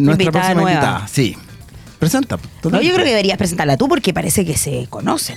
nuestra Invitada próxima nueva. invitada. Sí. Presenta. No, yo creo que deberías presentarla tú porque parece que se conocen.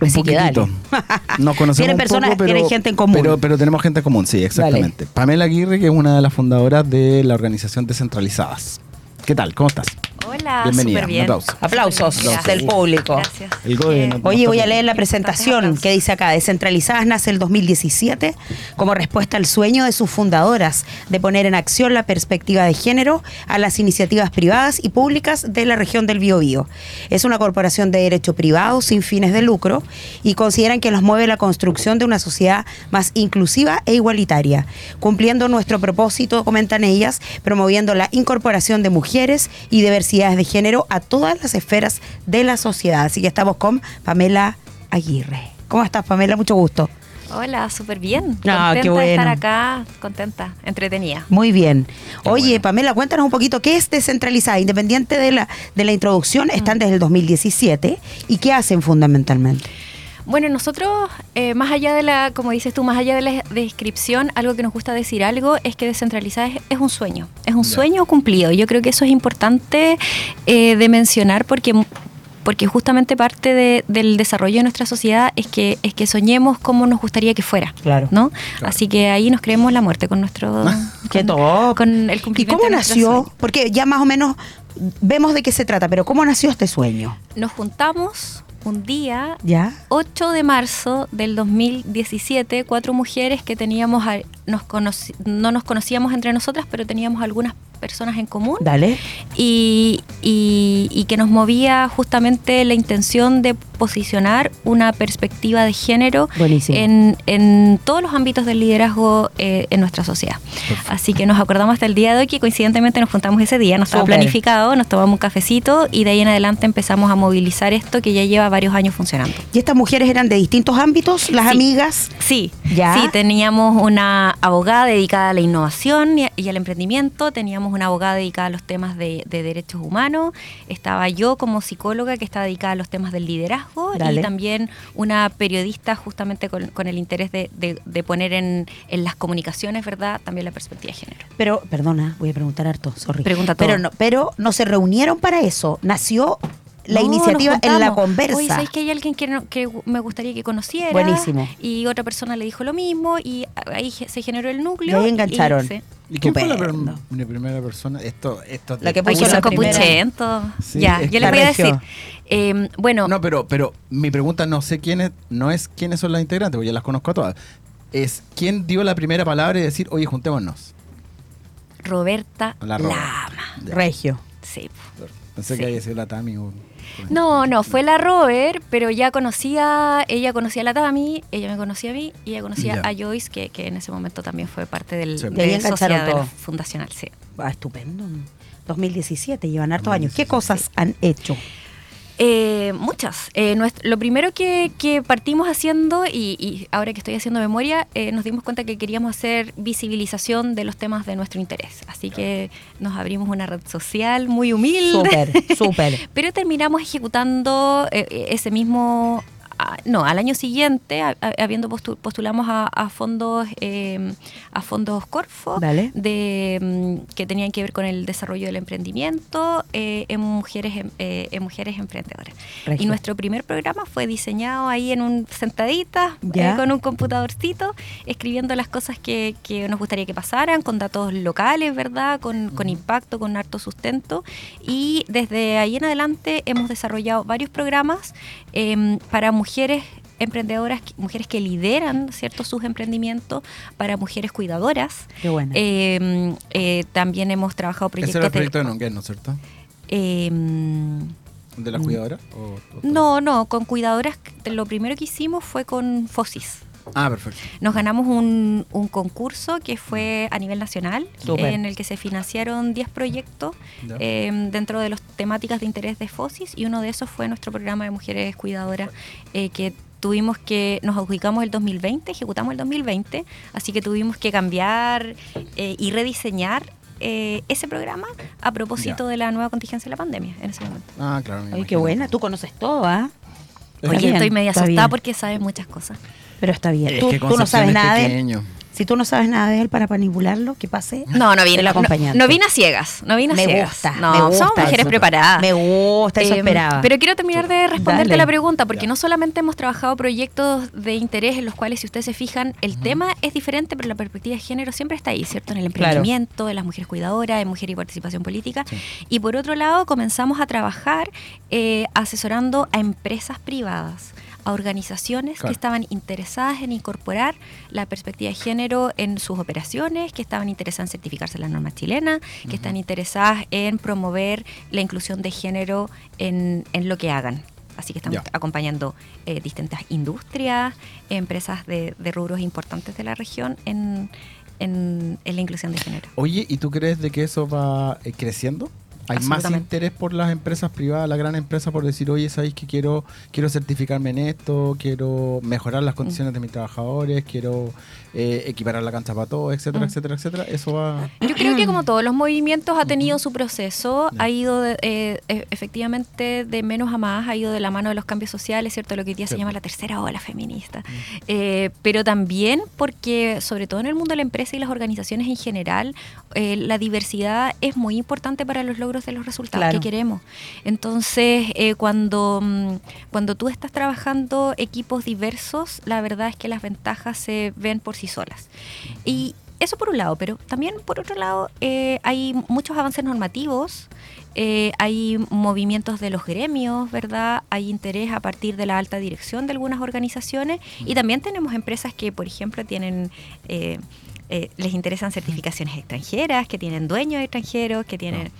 Un Así que dale. Nos conocemos Tienen un personas, poco, pero, tienen gente en común. Pero, pero tenemos gente en común, sí, exactamente. Pamela Aguirre, que es una de las fundadoras de la organización Descentralizadas. ¿Qué tal? ¿Cómo estás? Hola, Bienvenida, súper bien. un aplauso. Aplausos del público. Gracias. El gobierno. Eh, Oye, voy a leer la presentación que dice acá, Descentralizadas nace el 2017 como respuesta al sueño de sus fundadoras de poner en acción la perspectiva de género a las iniciativas privadas y públicas de la región del Biobío. Es una corporación de derecho privado sin fines de lucro y consideran que nos mueve la construcción de una sociedad más inclusiva e igualitaria, cumpliendo nuestro propósito, comentan ellas, promoviendo la incorporación de mujeres y diversidades de género a todas las esferas de la sociedad. Así que estamos con Pamela Aguirre. ¿Cómo estás, Pamela? Mucho gusto. Hola, súper bien. Ah, contenta qué de estar bueno. acá, contenta, entretenida. Muy bien. Qué Oye, bueno. Pamela, cuéntanos un poquito, ¿qué es descentralizada? Independiente de la, de la introducción, están desde el 2017 y qué hacen fundamentalmente. Bueno, nosotros, eh, más allá de la, como dices tú, más allá de la descripción, algo que nos gusta decir algo es que descentralizar es, es un sueño, es un sueño cumplido. Yo creo que eso es importante eh, de mencionar porque porque justamente parte de- del desarrollo de nuestra sociedad es que es que soñemos como nos gustaría que fuera, Claro. ¿no? Claro. Así que ahí nos creemos la muerte con nuestro Qué con- con el ¿Y cumplimiento cómo de nuestro nació? sueño. Porque ya más o menos vemos de qué se trata, pero ¿cómo nació este sueño? Nos juntamos un día, ¿Ya? 8 de marzo del 2017, cuatro mujeres que teníamos, a- nos conoci- no nos conocíamos entre nosotras, pero teníamos algunas personas en común Dale. y, y- y que nos movía justamente la intención de posicionar una perspectiva de género en, en todos los ámbitos del liderazgo eh, en nuestra sociedad. Así que nos acordamos hasta el día de hoy que coincidentemente nos juntamos ese día, no estaba planificado, nos tomamos un cafecito y de ahí en adelante empezamos a movilizar esto que ya lleva varios años funcionando. ¿Y estas mujeres eran de distintos ámbitos, las Sí. amigas? Sí, ¿Ya? sí, teníamos una abogada dedicada a la innovación y, y al emprendimiento, teníamos una abogada dedicada a los temas de, de derechos humanos, estaba yo como psicóloga que estaba dedicada a los temas del liderazgo Dale. y también una periodista justamente con, con el interés de, de- de poner en, en las comunicaciones, ¿verdad? También la perspectiva de género. Pero, perdona, voy a preguntar harto, sorry. Pregunta todo. Pero no, pero no se reunieron para eso. Nació la No, iniciativa en la conversa. Oye, ¿sabes que hay alguien que, no- que me gustaría que conociera? Buenísimo. Y otra persona le dijo lo mismo y ahí se generó el Y núcleo. ahí engancharon. sí. ¿Y quién fue la, primera persona? Esto, esto La que puso primera. copuchentos. Sí, ya, yo les voy a decir. eh, bueno, No, pero, pero mi pregunta no sé quiénes, no es quiénes son las integrantes, porque ya las conozco a todas. Es quién dio la primera palabra y decir, oye, juntémonos. Roberta La Lama. Ya. Regio. Sí. Pensé Sí. que había sido la Tami o... No, no, fue la Robert, pero ya conocía, ella conocía a la Tami, ella me conocía a mí y ella conocía Ya. a Joyce, que, que en ese momento también fue parte del, Sí. De sociedad de la todo. fundacional, sí. Ah, estupendo. 2017, llevan hartos años. 2017. ¿Qué cosas han hecho? Eh, muchas. Eh, nuestro- lo primero que, que partimos haciendo, y, y ahora que estoy haciendo memoria, eh, nos dimos cuenta que queríamos hacer visibilización de los temas de nuestro interés. Así que nos abrimos una red social muy humilde. Súper, súper. Pero terminamos ejecutando eh, ese mismo... no, al año siguiente, a- a- habiendo postu- postulamos a, fondos eh, a fondos Corfo Dale. de mm, que tenían que ver con el desarrollo del emprendimiento eh, en mujeres em- eh, en mujeres emprendedoras. Regio. Y nuestro primer programa fue diseñado ahí en un sentadita eh, con un computadorcito, escribiendo las cosas que, que nos gustaría que pasaran, con datos locales, ¿verdad? Con, con impacto, con harto sustento. Y desde ahí en adelante hemos desarrollado varios programas em, para mujeres emprendedoras, que- mujeres que lideran cierto sus emprendimientos, para mujeres cuidadoras. Qué buena. Em, eh, también hemos trabajado Ese era proyectos el proyecto de Nonguer, ¿no es cierto? em, ¿De la cuidadora? o- o- no, no, con cuidadoras, lo primero que hicimos fue con FOSIS. Ah, perfecto. Nos ganamos un, un concurso que fue a nivel nacional, en el que se financiaron 10 proyectos eh, dentro de las temáticas de interés de FOSIS y uno de esos fue nuestro programa de mujeres cuidadoras eh, que tuvimos que, nos adjudicamos el 2020, ejecutamos el 2020, así que tuvimos que cambiar eh, y rediseñar eh, ese programa a propósito Ya. de la nueva contingencia de la pandemia en ese momento. Ah, claro. Ay, qué buena. Tú conoces todo, ¿ah? Es Oye, bien, estoy media está asustada bien. porque sabes muchas cosas. Pero está bien. Es tú, que tú no sabes nada de... pequeño. Si tú no sabes nada de él para manipularlo, que pase. No, no vine, el no, acompañante. no vine a ciegas, no vine a Me ciegas. gusta, no, me gusta somos mujeres eso. preparadas. Me gusta, eso Eh, esperaba. Pero quiero terminar de responderte Dale. la pregunta, porque Ya. no solamente hemos trabajado proyectos de interés en los cuales, si ustedes se fijan, el tema es diferente, pero la perspectiva de género siempre está ahí, ¿cierto? En el Claro. emprendimiento, en las mujeres cuidadoras, en mujer y participación política. Sí. Y por otro lado, comenzamos a trabajar eh, asesorando a empresas privadas a organizaciones Claro. que estaban interesadas en incorporar la perspectiva de género en sus operaciones, que estaban interesadas en certificarse la norma chilena, que están interesadas en promover la inclusión de género en, en lo que hagan. Así que estamos acompañando eh, distintas industrias, empresas de, de rubros importantes de la región en, en- en la inclusión de género. Oye, ¿y tú crees de que eso va eh, creciendo? ¿Hay más interés por las empresas privadas, la gran empresa, por decir, oye, ¿sabéis que quiero, quiero certificarme en esto? Quiero mejorar las condiciones de mis trabajadores, quiero eh, equiparar la cancha para todos, etcétera, Mm. etcétera, etcétera. Eso va... Yo creo que como todos los movimientos ha tenido su proceso, ha ido de- eh, e- efectivamente de menos a más, ha ido de la mano de los cambios sociales, ¿cierto? Lo que hoy día se llama la tercera ola feminista. Eh, pero también porque, sobre todo en el mundo de la empresa y las organizaciones en general, la diversidad es muy importante para los logros de los resultados Claro. que queremos. Entonces, eh, cuando, mm, cuando tú estás trabajando equipos diversos, la verdad es que las ventajas se ven por sí solas. Y eso por un lado, pero también por otro lado eh, hay muchos avances normativos, eh, hay movimientos de los gremios, ¿verdad? Hay interés a partir de la alta dirección de algunas organizaciones y también tenemos empresas que, por ejemplo, tienen... eh, eh, les interesan certificaciones extranjeras, que tienen dueños extranjeros, que tienen...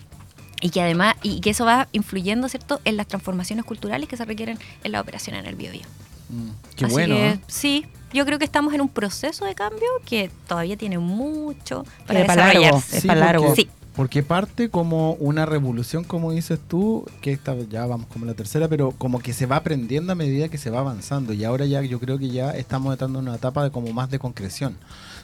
Y que además, y que eso va influyendo, ¿cierto?, en las transformaciones culturales que se requieren en la operación en el biobío. Mm, qué Así bueno, que, ¿eh? Sí, yo creo que estamos en un proceso de cambio que todavía tiene mucho para Es para largo, desarrollarse. es para largo. Sí. Porque parte como una revolución, como dices tú, que esta ya vamos como la tercera, pero como que se va aprendiendo a medida que se va avanzando. Y ahora ya yo creo que ya estamos entrando en una etapa de como más de concreción,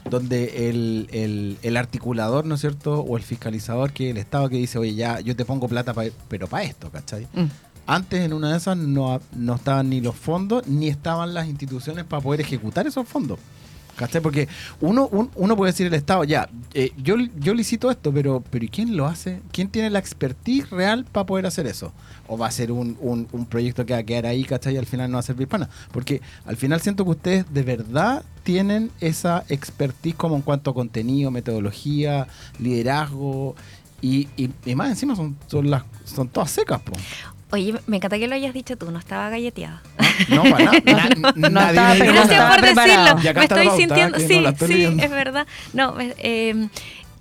donde el, el- el articulador, ¿no es cierto? O el fiscalizador, que el Estado que dice, oye, ya yo te pongo plata, pa- pero para esto, ¿cachai? Mm. Antes en una de esas no, no estaban ni los fondos, ni estaban las instituciones para poder ejecutar esos fondos. ¿Cachai? Porque uno, un- uno puede decir el Estado, ya, eh, yo, yo licito esto, pero, pero ¿y quién lo hace? ¿Quién tiene la expertise real para poder hacer eso? ¿O va a ser un, un- proyecto que va a quedar ahí, ¿cachai? Y al final no va a servir para nada. Porque al final siento que ustedes de verdad tienen esa expertise como en cuanto a contenido, metodología, liderazgo. Y, y, y más encima son, son, las, son todas secas, po. Oye, me encanta que lo hayas dicho tú, no estaba galleteada. No, para nada. Na- No estaba preparado. Gracias por preparado. decirlo. Me estoy sintiendo. no Sí, estoy sí, es verdad. No, eh,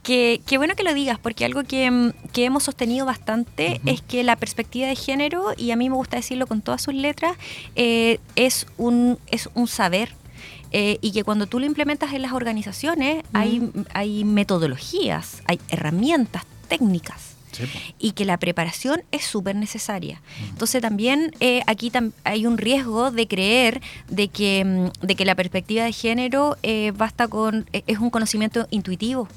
que, qué bueno que lo digas, porque algo que, mm, que hemos sostenido bastante es que la perspectiva de género, y a mí me gusta decirlo con todas sus letras, eh, es, un, es un saber. eh, y que cuando tú lo implementas en las organizaciones, hay, hay metodologías, hay herramientas técnicas Sí, y que la preparación es súper necesaria. Entonces también eh, aquí tam- hay un riesgo de creer de que, mm, de que la perspectiva de género eh, basta con, eh, es un conocimiento intuitivo.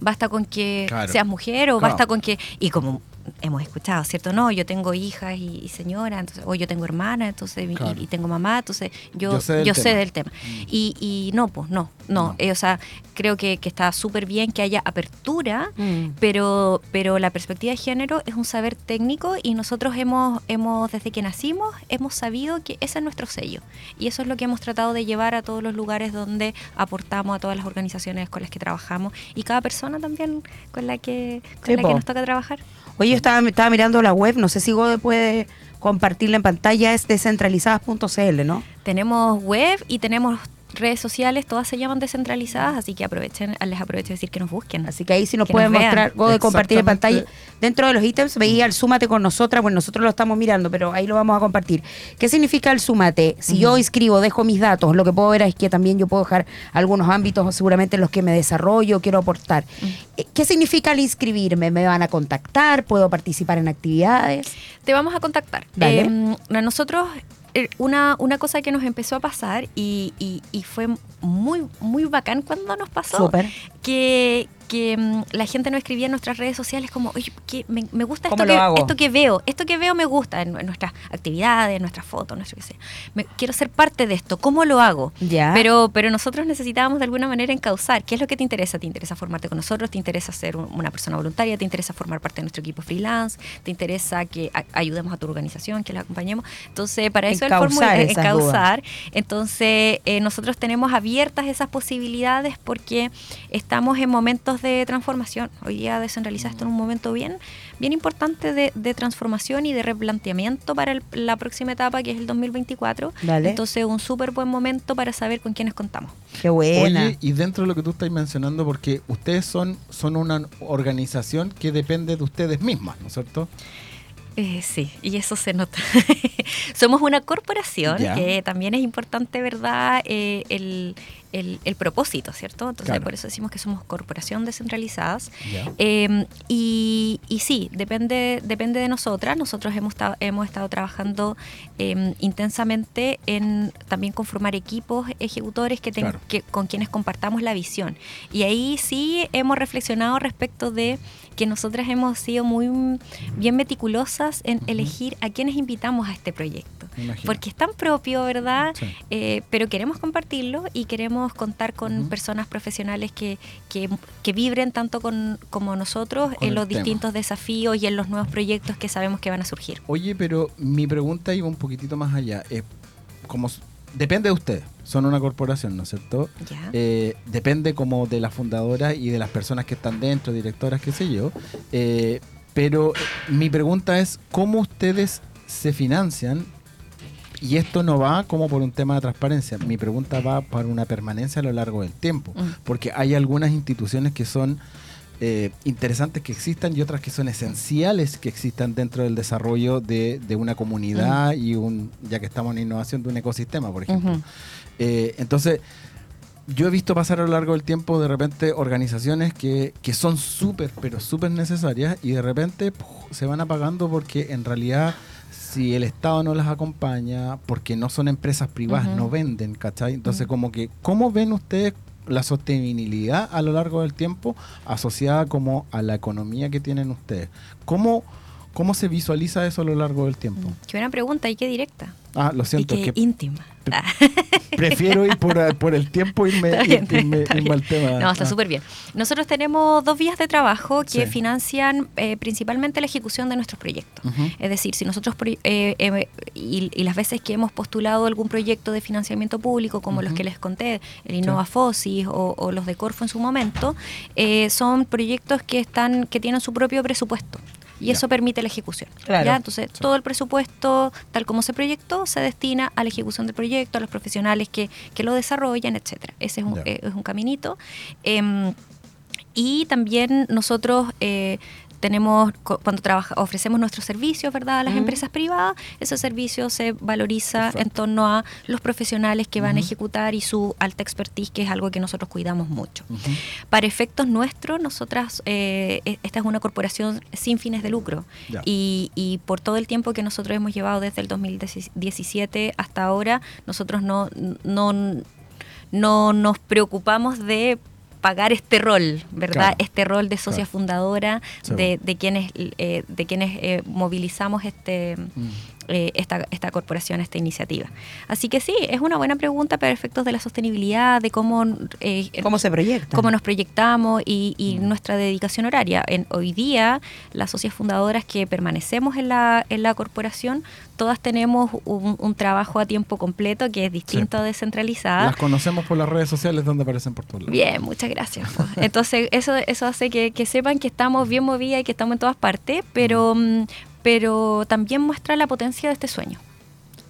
Basta con que Claro. seas mujer o Claro. basta con que... Y como hemos escuchado, ¿cierto? No, yo tengo hijas y, y señora, entonces, o yo tengo hermana, entonces, y- Claro. y, tengo mamá, entonces yo, Yo sé del yo sé tema. del tema. Mm. Y, y no, pues no, no. No. Eh, o sea, creo que, que está súper bien que haya apertura Mm. pero, pero la perspectiva de género es un saber técnico y nosotros hemos, hemos, desde que nacimos, hemos sabido que ese es nuestro sello. Y eso es lo que hemos tratado de llevar a todos los lugares donde aportamos, a todas las organizaciones con las que trabajamos y cada persona también con la que, con Sí, la po. que nos toca trabajar. Oye, yo estaba, mirando la web, no sé si Gode puede compartirla en pantalla, es descentralizadas.cl, ¿no? Tenemos web y tenemos redes sociales, todas se llaman descentralizadas, así que aprovechen, les aprovecho de decir que nos busquen. Así que ahí sí nos pueden nos mostrar, Gode, compartir en pantalla. Dentro de los ítems veía el súmate con nosotras, bueno, nosotros lo estamos mirando, pero ahí lo vamos a compartir. ¿Qué significa el súmate? Si yo inscribo, dejo mis datos, lo que puedo ver es que también yo puedo dejar algunos ámbitos seguramente en los que me desarrollo, quiero aportar. Eh, ¿Qué significa el inscribirme? ¿Me van a contactar? ¿Puedo participar en actividades? Te vamos a contactar. Dale. Eh, a nosotros, una, una cosa que nos empezó a pasar y, y- y fue muy, muy bacán cuando nos pasó. Que, que mm, la gente nos escribía en nuestras redes sociales como, oye, que me, me gusta ¿Cómo esto que, hago? esto que veo, esto que veo me gusta en, en nuestras actividades, en nuestras fotos, nuestro que sea. Me- quiero ser parte de esto, ¿cómo lo hago? Ya. Pero, pero nosotros necesitábamos de alguna manera encauzar. ¿Qué es lo que te interesa? ¿Te interesa formarte con nosotros? ¿Te interesa ser un- una persona voluntaria? ¿Te interesa formar parte de nuestro equipo freelance? ¿Te interesa que a- ayudemos a tu organización, que la acompañemos? Entonces, para eso el Encauzar fórmula esas encauzar. Entonces, eh, nosotros tenemos abiertas esas posibilidades porque estamos en momentos de transformación. Hoy día descentralizar esto en un momento bien, bien importante de, de transformación y de replanteamiento para el- la próxima etapa, que es el 2024. Dale. Entonces, un súper buen momento para saber con quiénes contamos. Qué buena. Oye, y dentro de lo que tú estás mencionando, porque ustedes son, son una organización que depende de ustedes mismas, ¿no es cierto? Eh, sí, y eso se nota. Somos una corporación que también es importante, ¿verdad? Eh, el, el- el propósito, ¿cierto? Entonces, Claro. por eso decimos que somos corporación descentralizadas. Ya. Eh, y, y sí, depende, depende de nosotras. Nosotros hemos, hemos estado trabajando eh, intensamente en también conformar equipos ejecutores que, ten- Claro. que- con quienes compartamos la visión. Y ahí sí hemos reflexionado respecto de que nosotras hemos sido muy bien meticulosas en elegir a quienes invitamos a este proyecto. Porque es tan propio, ¿verdad? Sí. Eh, pero queremos compartirlo y queremos contar con personas profesionales que, que, que vibren tanto con, como nosotros Con en los tema. distintos desafíos y en los nuevos proyectos que sabemos que van a surgir. Oye, pero mi pregunta iba un poquitito más allá. Eh, como depende de ustedes, son una corporación, ¿no es cierto? Eh, depende como de la fundadora y de las personas que están dentro, directoras, qué sé yo. Eh, pero mi pregunta es, ¿cómo ustedes se financian? Y esto no va como por un tema de transparencia. Mi pregunta va para una permanencia a lo largo del tiempo. Mm. Porque hay algunas instituciones que son eh, interesantes que existan y otras que son esenciales que existan dentro del desarrollo de, de una comunidad y un, ya que estamos en innovación, de un ecosistema, por ejemplo. Eh, entonces, yo he visto pasar a lo largo del tiempo de repente organizaciones que, que son súper, pero súper necesarias y de repente ¡puf! se van apagando porque en realidad si el Estado no las acompaña, porque no son empresas privadas, no venden, ¿cachai? Entonces como que, ¿cómo ven ustedes la sostenibilidad a lo largo del tiempo asociada como a la economía que tienen ustedes? ¿Cómo, cómo se visualiza eso a lo largo del tiempo? Qué buena pregunta y qué directa. Ah, lo siento, y qué que íntima. Pre- Ah. prefiero ir por, por el tiempo y irme, Está bien, irme- está irme al tema. No, está Ah. súper bien. Nosotros tenemos dos vías de trabajo que Sí. financian eh, principalmente la ejecución de nuestros proyectos. Es decir, si nosotros, eh, eh, y, y las veces que hemos postulado algún proyecto de financiamiento público, como los que les conté, el Innova Fosis o, o los de Corfo en su momento, eh, son proyectos que, están, que tienen su propio presupuesto. Y Ya. eso permite la ejecución. Claro. ¿ya? Entonces, todo el presupuesto, tal como se proyectó, se destina a la ejecución del proyecto, a los profesionales que, que lo desarrollan, etcétera. Ese es un, eh, es un caminito. Em, y también nosotros eh, tenemos, cu- cuando trabaja, ofrecemos nuestros servicios, ¿verdad?, a las empresas privadas, ese servicio se valoriza Perfecto. en torno a los profesionales que van a ejecutar y su alta expertise, que es algo que nosotros cuidamos mucho. Para efectos nuestros, nosotras, eh, e- esta es una corporación sin fines de lucro. Y, y por todo el tiempo que nosotros hemos llevado desde el 2017 hasta ahora, nosotros no, no, no nos preocupamos de pagar este rol, ¿verdad? Claro. Este rol de socia Claro. fundadora, Sí. de, de quienes, eh, de quienes eh, movilizamos este, Mm. Eh, esta, esta corporación, esta iniciativa. Así que sí, es una buena pregunta para efectos de la sostenibilidad, de cómo, eh, ¿Cómo se proyecta? cómo nos proyectamos y, y Mm. nuestra dedicación horaria. En, hoy día, las socias fundadoras que permanecemos en la, en la corporación, todas tenemos un, un trabajo a tiempo completo que es distinto a descentralizada. Las conocemos por las redes sociales donde aparecen por todos lados. Bien, muchas gracias. po. Entonces, eso, eso hace que, que sepan que estamos bien movidas y que estamos en todas partes, pero, mm, pero también muestra la potencia de este sueño.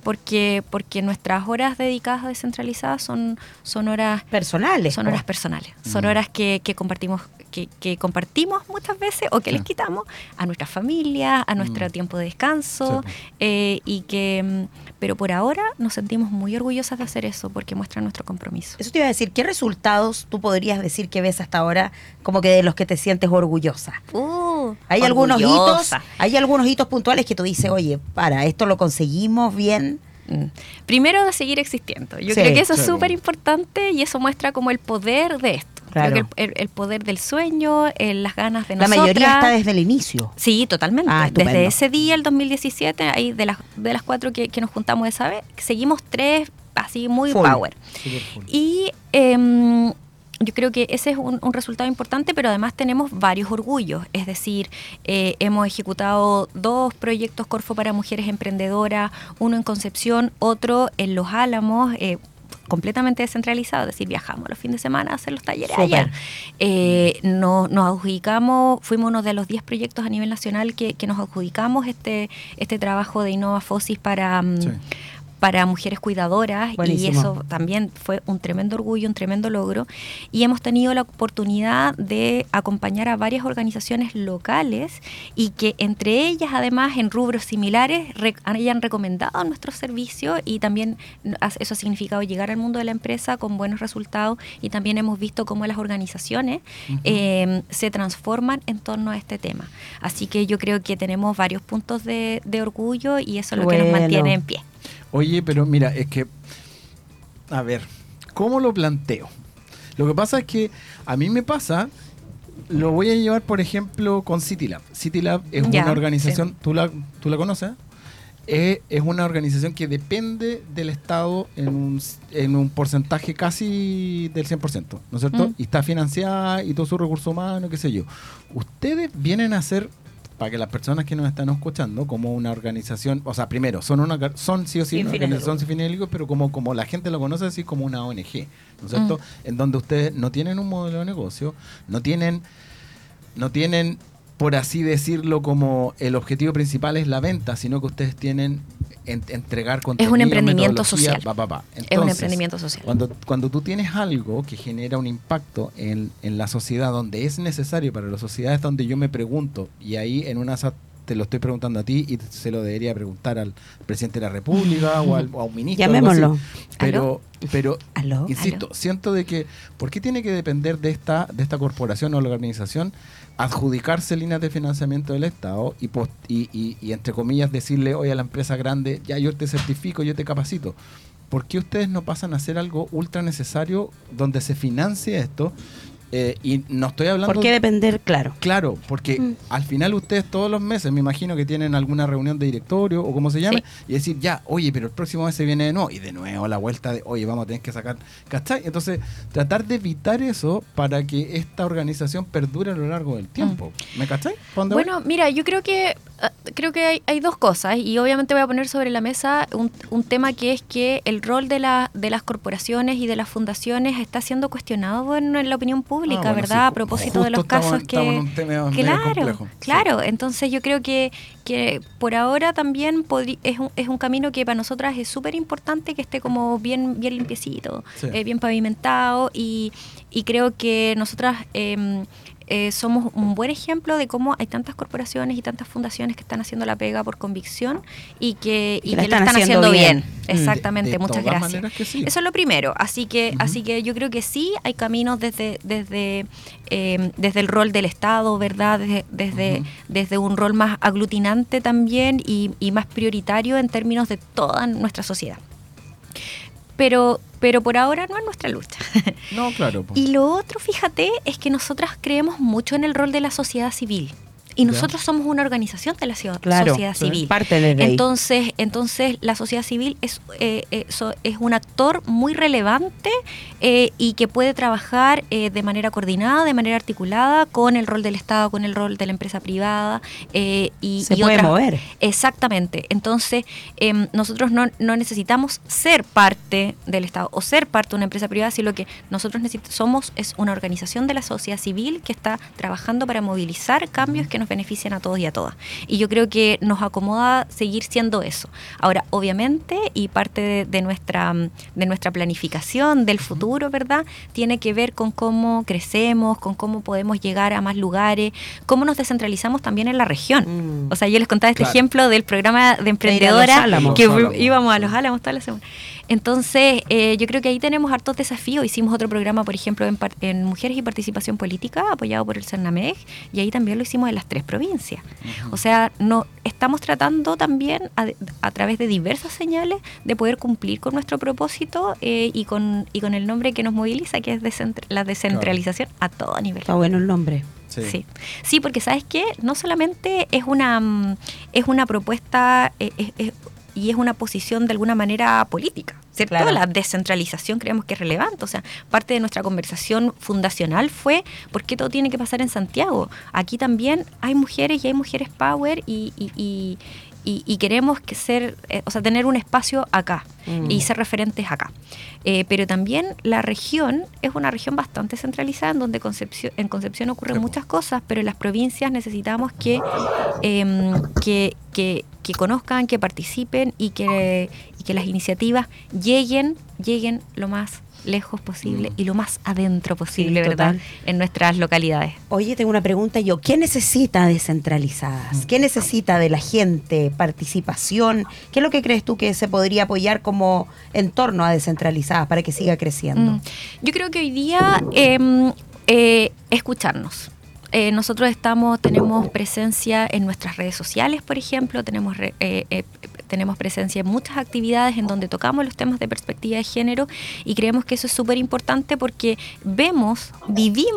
Porque, porque nuestras horas dedicadas a descentralizadas son, son horas Personales. son horas personales, son Mm. horas que, que compartimos que, que compartimos muchas veces o que Sí. les quitamos a nuestra familia, a nuestro Mm. tiempo de descanso Sí, eh, y que mm, pero por ahora nos sentimos muy orgullosas de hacer eso porque muestra nuestro compromiso. Eso te iba a decir, ¿qué resultados tú podrías decir que ves hasta ahora como que de los que te sientes orgullosa? Uh, ¿Hay algunos hitos? orgullosa. ¿Hay algunos hitos puntuales que tú dices, oye, para, esto lo conseguimos bien? Mm. Primero de seguir existiendo. Yo Sí. creo que eso es súper importante y eso muestra como el poder de esto. Claro. Creo que el, poder del sueño, el- las ganas de La nosotras. mayoría está desde el inicio. Sí, totalmente. Ah. Desde ese día, el 2017, ahí de las, de las cuatro que, que nos juntamos esa vez, seguimos tres así muy Full. power. Full. Y em, yo creo que ese es un, un resultado importante, pero además tenemos varios orgullos. Es decir, eh, hemos ejecutado dos proyectos Corfo para mujeres emprendedoras, uno en Concepción, otro en Los Álamos. eh, completamente descentralizado, es decir, viajamos los fines de semana a hacer los talleres Súper. allá. Eh, no- nos adjudicamos, fuimos uno de los 10 proyectos a nivel nacional que, que nos adjudicamos este, este trabajo de Innova Fosis para, mm, Sí. Para mujeres cuidadoras y eso también fue un tremendo orgullo, un tremendo logro. Y hemos tenido la oportunidad de acompañar a varias organizaciones locales y que entre ellas, además, en rubros similares, re- hayan recomendado nuestros servicios y también eso ha significado llegar al mundo de la empresa con buenos resultados y también hemos visto cómo las organizaciones eh, se transforman en torno a este tema. Así que yo creo que tenemos varios puntos de, de orgullo y eso es lo que nos mantiene en pie. Oye, pero mira, es que, a ver, ¿cómo lo planteo? Lo que pasa es que a mí me pasa, lo voy a llevar, por ejemplo, con CityLab. CityLab es una organización, ¿tú, la, ¿tú la conoces? Eh, es una organización que depende del Estado en un, en un porcentaje casi del 100%, ¿no es cierto? Mm. Y está financiada y todo su recurso humano, qué sé yo. Ustedes vienen a ser, para que las personas que nos están escuchando, como una organización, o sea, primero, son una son sí o sí una organización sin fines pero como, como la gente lo conoce así como una ONG, ¿no es cierto? Mm. En donde ustedes no tienen un modelo de negocio, no tienen, no tienen, por así decirlo, como el objetivo principal es la venta, sino que ustedes tienen en- entregar contenido, emprendimiento metodología, social. pa, pa, pa. es un emprendimiento social. cuando, cuando tú tienes algo que genera un impacto en, en la sociedad, donde es necesario para la sociedad, es donde yo me pregunto, y ahí en una te lo estoy preguntando a ti y se lo debería preguntar al presidente de la República o, al, o a un ministro. Llamémoslo. Pero, pero ¿Aló? insisto, siento de que, ¿por qué tiene que depender de esta, de esta corporación o la organización adjudicarse líneas de financiamiento del Estado y, pos- y, y- y, entre comillas decirle, oye, a la empresa grande, ya yo te certifico, yo te capacito? ¿Por qué ustedes no pasan a hacer algo ultra necesario donde se financie esto? Eh, y no estoy hablando... ¿Por qué depender? Claro. Claro, porque Mm. al final ustedes todos los meses, me imagino que tienen alguna reunión de directorio o como se llame, y decir, ya, oye, pero el próximo mes se viene de nuevo, y de nuevo la vuelta de, oye, vamos a tener que sacar, ¿cachai? Entonces, tratar de evitar eso para que esta organización perdure a lo largo del tiempo. ¿Me cachai? Bueno, mira, yo creo que creo que hay, hay dos cosas y obviamente voy a poner sobre la mesa un, un tema que es que el rol de, la, de las corporaciones y de las fundaciones está siendo cuestionado en, en la opinión pública, Ah, bueno, ¿verdad? sí, a propósito de los estamos- casos estamos en que... un tema Claro, complejo. Sí. claro. Entonces yo creo que, que por ahora también es, un, es un camino que para nosotras es súper importante que esté como bien, bien limpiecito, Sí. eh, bien pavimentado y, y creo que nosotras em, eh, somos un buen ejemplo de cómo hay tantas corporaciones y tantas fundaciones que están haciendo la pega por convicción y que, y que lo están están haciendo haciendo bien. bien. De- Exactamente, de muchas gracias. que sí. Eso es lo primero. Así que, así que yo creo que sí hay caminos desde, desde, eh, desde el rol del Estado, ¿verdad? Desde, desde, desde un rol más aglutinante también y, y más prioritario en términos de toda nuestra sociedad. Pero, pero por ahora no es nuestra lucha. No, claro. Y lo otro, fíjate, es que nosotras creemos mucho en el rol de la sociedad civil. Y Ya. nosotros somos una organización de la ciudad- Claro. sociedad civil. Parte ahí. Entonces, entonces la sociedad civil es, eh, eh, so- es un actor muy relevante eh, y que puede trabajar eh, de manera coordinada, de manera articulada con el rol del Estado, con el rol de la empresa privada eh, y, Se y puede otras- mover. Exactamente. Entonces, em, nosotros no, no necesitamos ser parte del Estado o ser parte de una empresa privada, sino que nosotros somos es una organización de la sociedad civil que está trabajando para movilizar cambios que nos benefician a todos y a todas. Y yo creo que nos acomoda seguir siendo eso. Ahora, obviamente, y parte de, de nuestra, de nuestra planificación del futuro, ¿verdad? Tiene que ver con cómo crecemos, con cómo podemos llegar a más lugares, cómo nos descentralizamos también en la región. Mm. O sea, yo les contaba este Claro. ejemplo del programa de emprendedora Álamos. que Álamos. íbamos a los Álamos toda la semana. Entonces, eh, yo creo que ahí tenemos hartos desafíos. Hicimos otro programa, por ejemplo, en Mujeres y Participación Política, apoyado por el CERNAMEG, y ahí también lo hicimos en las tres provincias. O sea, no estamos tratando también a, a través de diversas señales de poder cumplir con nuestro propósito eh, y, con, y con el nombre que nos moviliza, que es descentra- la descentralización a todo nivel. Está bueno el nombre. Sí. Sí. sí, porque sabes qué, no solamente es una mm, es una propuesta eh, es- es- y es una posición de alguna manera política, ¿cierto? Claro. La descentralización creemos que es relevante, o sea, parte de nuestra conversación fundacional fue por qué todo tiene que pasar en Santiago. Aquí también hay mujeres y hay mujeres power y, y- y- y- y queremos que ser, eh, o sea, tener un espacio acá Mm. y ser referentes acá. Eh, pero también la región es una región bastante centralizada en donde Concepción, en Concepción ocurren Sí, muchas cosas, pero en las provincias necesitamos que, em, que, que- que conozcan, que participen y que, y que las iniciativas lleguen, lleguen lo más lejos posible Mm. y lo más adentro posible, Sí, ¿verdad? total. En nuestras localidades. Oye, tengo una pregunta yo. ¿Qué necesita descentralizadas? ¿Qué necesita de la gente? ¿Participación? ¿Qué es lo que crees tú que se podría apoyar como entorno a descentralizadas para que siga creciendo? Mm. Yo creo que hoy día em, eh, escucharnos. Eh, nosotros estamos, tenemos presencia en nuestras redes sociales, por ejemplo, tenemos, re- eh, eh, tenemos presencia en muchas actividades en donde tocamos los temas de perspectiva de género y creemos que eso es súper importante porque vemos, vivimos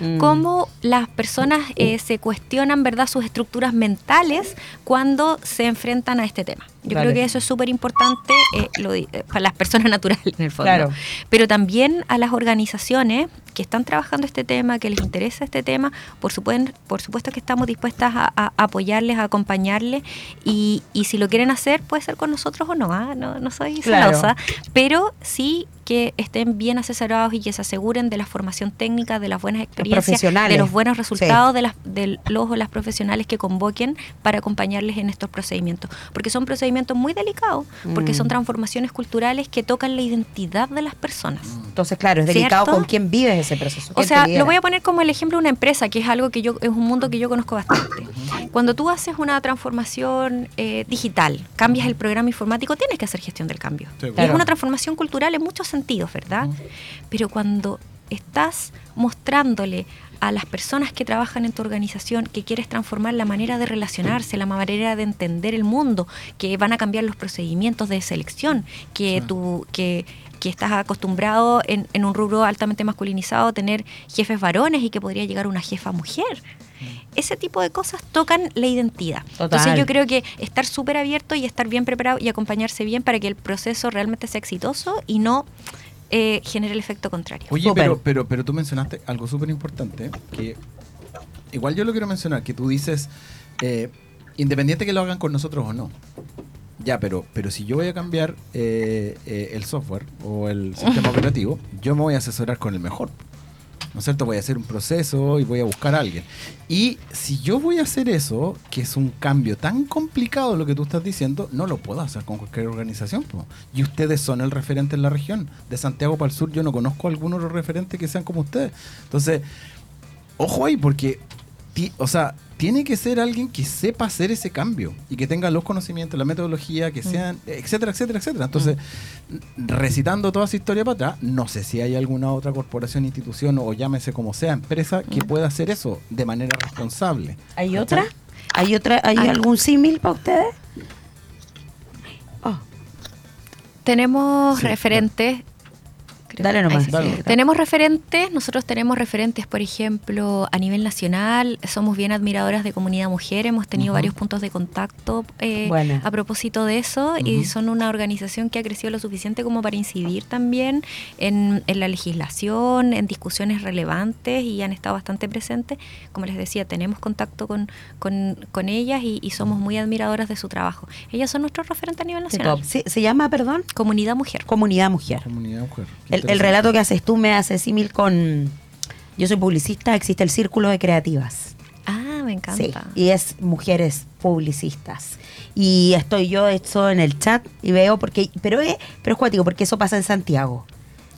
Mm. cómo las personas eh, se cuestionan, ¿verdad?, sus estructuras mentales cuando se enfrentan a este tema. Yo creo que eso es súper importante eh, eh, para las personas naturales, en el fondo Claro. pero también a las organizaciones que están trabajando este tema, que les interesa este tema, por supuesto, por supuesto que estamos dispuestas a, a apoyarles, a acompañarles y, y si lo quieren hacer puede ser con nosotros o no, ¿ah? no, no soy Claro. celosa, pero sí que estén bien asesorados y que se aseguren de la formación técnica, de las buenas experiencias, de los buenos resultados de, las, de los o las profesionales que convoquen para acompañarles en estos procedimientos, porque son procedimientos muy delicados, porque Mm. son transformaciones culturales que tocan la identidad de las personas. Entonces, claro, es delicado ¿Cierto? con quién vives ese proceso. O sea, lo voy a poner como el ejemplo de una empresa, que es algo que yo, es un mundo que yo conozco bastante. Cuando tú haces una transformación eh, digital, cambias el programa informático, tienes que hacer gestión del cambio. Sí, Y es una transformación cultural en muchos sentidos, ¿verdad? Pero cuando estás mostrándole a las personas que trabajan en tu organización que quieres transformar la manera de relacionarse, la manera de entender el mundo, que van a cambiar los procedimientos de selección, que Sí. tú, que, que estás acostumbrado en, en un rubro altamente masculinizado a tener jefes varones y que podría llegar una jefa mujer. Ese tipo de cosas tocan la identidad. Total. Entonces yo creo que estar súper abierto y estar bien preparado y acompañarse bien para que el proceso realmente sea exitoso y no eh, genere el efecto contrario. Oye, pero, pero, pero tú mencionaste algo súper importante, que igual yo lo quiero mencionar, que tú dices, eh, independiente que lo hagan con nosotros o no. Ya, pero, pero si yo voy a cambiar eh, eh, el software o el sistema operativo, yo me voy a asesorar con el mejor. ¿No es cierto? Voy a hacer un proceso y voy a buscar a alguien. Y si yo voy a hacer eso, que es un cambio tan complicado lo que tú estás diciendo, no lo puedo hacer con cualquier organización. Y ustedes son el referente en la región. De Santiago para el sur yo no conozco algún otro referente que sean como ustedes. Entonces, ojo ahí, porque, ti- o sea, tiene que ser alguien que sepa hacer ese cambio y que tenga los conocimientos, la metodología, que sean, etcétera, etcétera, etcétera. Entonces, recitando toda esa historia para atrás, no sé si hay alguna otra corporación, institución o llámese como sea, empresa que pueda hacer eso de manera responsable. ¿Hay otra? ¿Hay otra? ¿Hay Hay. algún símil para ustedes? Oh, Tenemos Sí, referentes. Creo- dale nomás. sí. Dale. Sí, Tenemos referentes, nosotros tenemos referentes, por ejemplo, a nivel nacional, somos bien admiradoras de Comunidad Mujer, hemos tenido varios puntos de contacto eh, a propósito de eso y son una organización que ha crecido lo suficiente como para incidir también en, en la legislación, en discusiones relevantes y han estado bastante presentes. Como les decía, tenemos contacto con, con, con ellas y, y somos muy admiradoras de su trabajo. Ellas son nuestros referentes a nivel nacional. Sí, se llama, perdón, Comunidad Mujer. Comunidad Mujer. Comunidad mujer. El, relato que haces tú me hace símil con... Yo soy publicista, existe el Círculo de Creativas. Ah, me encanta. Sí, y es mujeres publicistas. Y estoy yo hecho en el chat y veo porque pero es pero es cuático porque eso pasa en Santiago.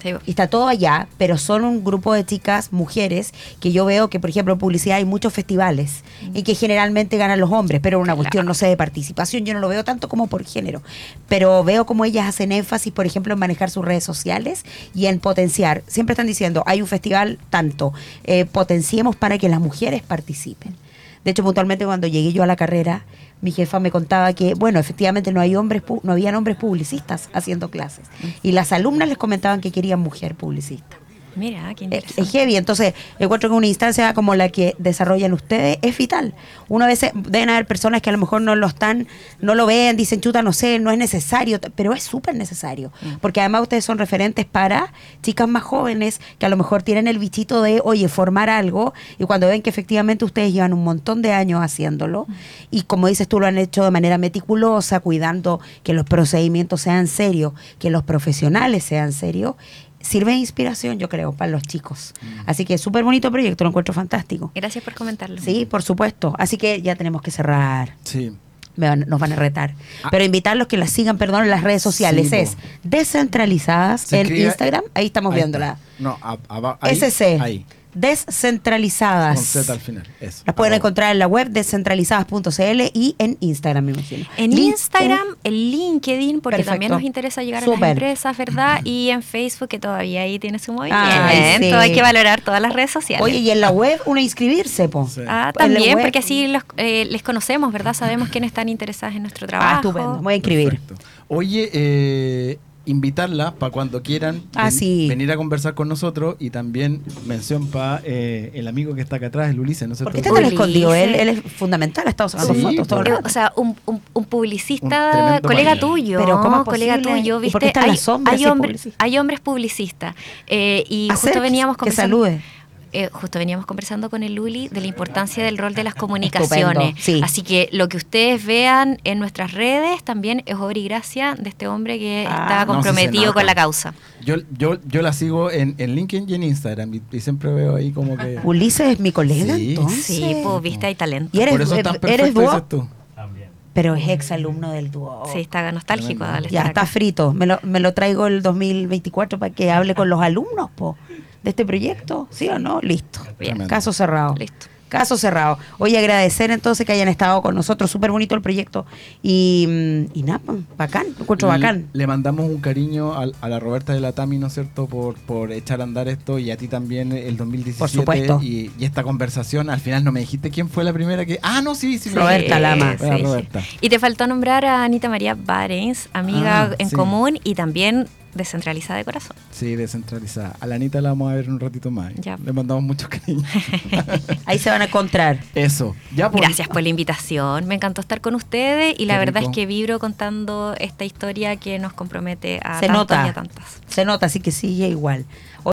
Sí. Y está todo allá, pero son un grupo de chicas, mujeres, que yo veo que, por ejemplo, en publicidad hay muchos festivales y que generalmente ganan los hombres, pero una cuestión, Claro. no sé, de participación, yo no lo veo tanto como por género. Pero veo como ellas hacen énfasis, por ejemplo, en manejar sus redes sociales y en potenciar. Siempre están diciendo, hay un festival tanto, eh, potenciemos para que las mujeres participen. De hecho, puntualmente cuando llegué yo a la carrera, mi jefa me contaba que, bueno, efectivamente no hay hombres, no habían hombres publicistas haciendo clases. Y las alumnas les comentaban que querían mujer publicista. Mira, qué Es, interesante. es heavy, entonces encuentro que una instancia como la que desarrollan ustedes es vital. Uno a veces deben haber personas que a lo mejor no lo están, no lo ven, dicen chuta, no sé, no es necesario, pero es súper necesario, porque además ustedes son referentes para chicas más jóvenes que a lo mejor tienen el bichito de, oye, formar algo, y cuando ven que efectivamente ustedes llevan un montón de años haciéndolo, y como dices tú, lo han hecho de manera meticulosa, cuidando que los procedimientos sean serios, que los profesionales sean serios, sirve de inspiración, yo creo, para los chicos. Así que súper bonito proyecto, lo encuentro fantástico. Gracias por comentarlo. Sí, por supuesto. Así que ya tenemos que cerrar. Sí. Me van- nos van a retar. Ah. Pero invitarlos que las sigan, perdón, en las redes sociales. Sí, es descentralizadas en Instagram. Ahí estamos Ahí viéndola. está. No, a- aba- ahí, SC. Ahí. Descentralizadas. Con Z al final. Eso. Las pueden encontrar en la web descentralizadas.cl y en Instagram, me imagino. En Link- Instagram, en LinkedIn, porque Perfecto. también nos interesa llegar a las empresas, ¿verdad? Y en Facebook, que todavía ahí tiene su movimiento. Ay, sí. Hay que valorar todas las redes sociales. Oye, y en la web uno inscribirse, po. Sí. Ah, también, porque así los, eh, les conocemos, ¿verdad? Sabemos quiénes están interesados en nuestro Ah, trabajo. estupendo. Voy a inscribir. Perfecto. Oye, eh, invitarla para cuando quieran Ah, ven- sí. venir a conversar con nosotros y también mención para el amigo que está acá atrás, el Ulises, ¿no Porque está tan escondido. Él, él es fundamental. Ha estado sacando Sí, fotos todo el Eh, rato. O sea, un, un- publicista, colega tuyo. Pero ¿cómo es colega tuyo, ¿Y ¿viste? por qué están hay, hay, hombre- publicistas? hay hombres publicistas. Eh, y justo veníamos que conversando. salude. Eh, justo veníamos conversando con el Luli de la importancia del rol de las comunicaciones. Sí. Así que lo que ustedes vean en nuestras redes también es obra y gracia de este hombre que Ah. está No, sí se comprometido con la causa. Yo, yo, yo la sigo en, en LinkedIn y en Instagram y, y siempre veo ahí como que... Ulises es mi colega, Sí. entonces. Sí, pues viste, hay talento. Y eres, Por eso es tan eres perfecto, tú. pero es ex alumno del dúo. Sí, está nostálgico. Ya está acá. frito. Me lo, me lo traigo el 2024 para que hable con los alumnos po, de este proyecto. ¿Sí o no? Listo. Bien. Caso cerrado. Listo. Caso cerrado. Oye, agradecer entonces que hayan estado con nosotros. Súper bonito el proyecto. Y, mm, y nada, pues, bacán. Lo encuentro bacán. Le mandamos un cariño a, la Roberta de la Tami, ¿no es cierto?, por, por echar a andar esto y a ti también el 2017. Por supuesto. Y, y esta conversación, al final no me dijiste quién fue la primera que... Ah, no, sí, sí. Roberta dijiste. Lama. Roberta. Y te faltó nombrar a Anita María Barens, amiga Ah, en sí. común y también descentralizada de corazón. Sí, descentralizada. A la Anita la vamos a ver un ratito más. Ya. Le mandamos mucho cariño. Ahí se van a encontrar. Eso. Ya, pues. Gracias por la invitación, me encantó estar con ustedes y la verdad rico. es que vibro contando esta historia que nos compromete a Se tantos nota. y a tantas. Se nota, así que sigue igual.